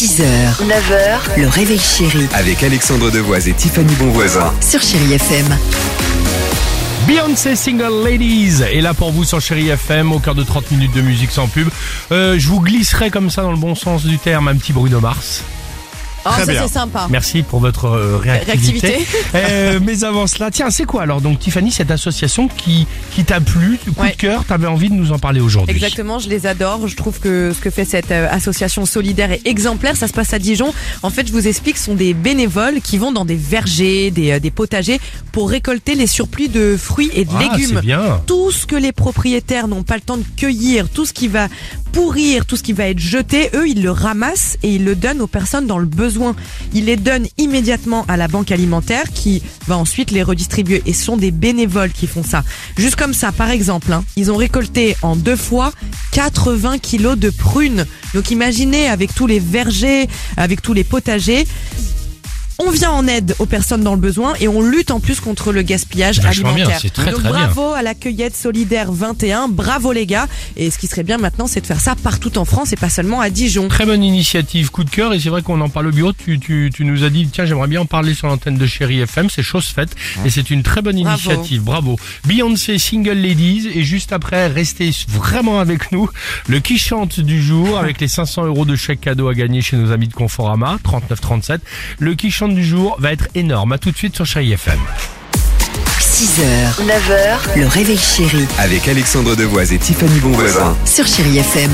6h, 9h, le réveil chéri Avec Alexandre Devoise et Tiffany Bonvoisin. sur Chérie FM. Beyoncé Single Ladies est là pour vous sur Chéri FM au cœur de 30 minutes de musique sans pub. Euh, je vous glisserai comme ça dans le bon sens du terme un petit Bruno Mars. Oh, Très ça bien. c'est sympa. Merci pour votre euh, réactivité. Réactivité. Euh, mais avant cela, tiens, c'est quoi alors donc Tiffany cette association qui qui t'a plu, coup Ouais. de cœur, t'avais envie de nous en parler aujourd'hui? Exactement, je les adore. Je trouve que ce que fait cette euh, association solidaire est exemplaire. Ça se passe à Dijon. En fait, je vous explique, ce sont des bénévoles qui vont dans des vergers, des, euh, des potagers pour récolter les surplus de fruits et de Ah, légumes. c'est bien. Tout ce que les propriétaires n'ont pas le temps de cueillir, tout ce qui va pourrir, tout ce qui va être jeté, eux, ils le ramassent et ils le donnent aux personnes dans le besoin. Ils les donnent immédiatement à la banque alimentaire qui va ensuite les redistribuer. Et ce sont des bénévoles qui font ça. Juste comme ça, par exemple, hein, ils ont récolté en deux fois 80 kilos de prunes. Donc imaginez avec tous les vergers, avec tous les potagers. On vient en aide aux personnes dans le besoin et on lutte en plus contre le gaspillage Vachement alimentaire. très, Donc très bien. bravo à la cueillette solidaire 21, bravo les gars. Et ce qui serait bien maintenant, c'est de faire ça partout en France et pas seulement à Dijon. Très bonne initiative, coup de cœur, et c'est vrai qu'on en parle au bureau, tu, tu, tu nous as dit, tiens, j'aimerais bien en parler sur l'antenne de Chéri FM, c'est chose faite, et c'est une très bonne Bravo. initiative, bravo. Beyoncé Single Ladies, et juste après, restez vraiment avec nous, le qui chante du jour, avec les 500 euros de chèque cadeau à gagner chez nos amis de Conforama, 39-37, le qui chante du jour va être énorme, à tout de suite sur Chéri FM. 6h, 9h, le réveil chéri Avec Alexandre Devoise et Tiffany Bonvoisin. sur Chérie FM.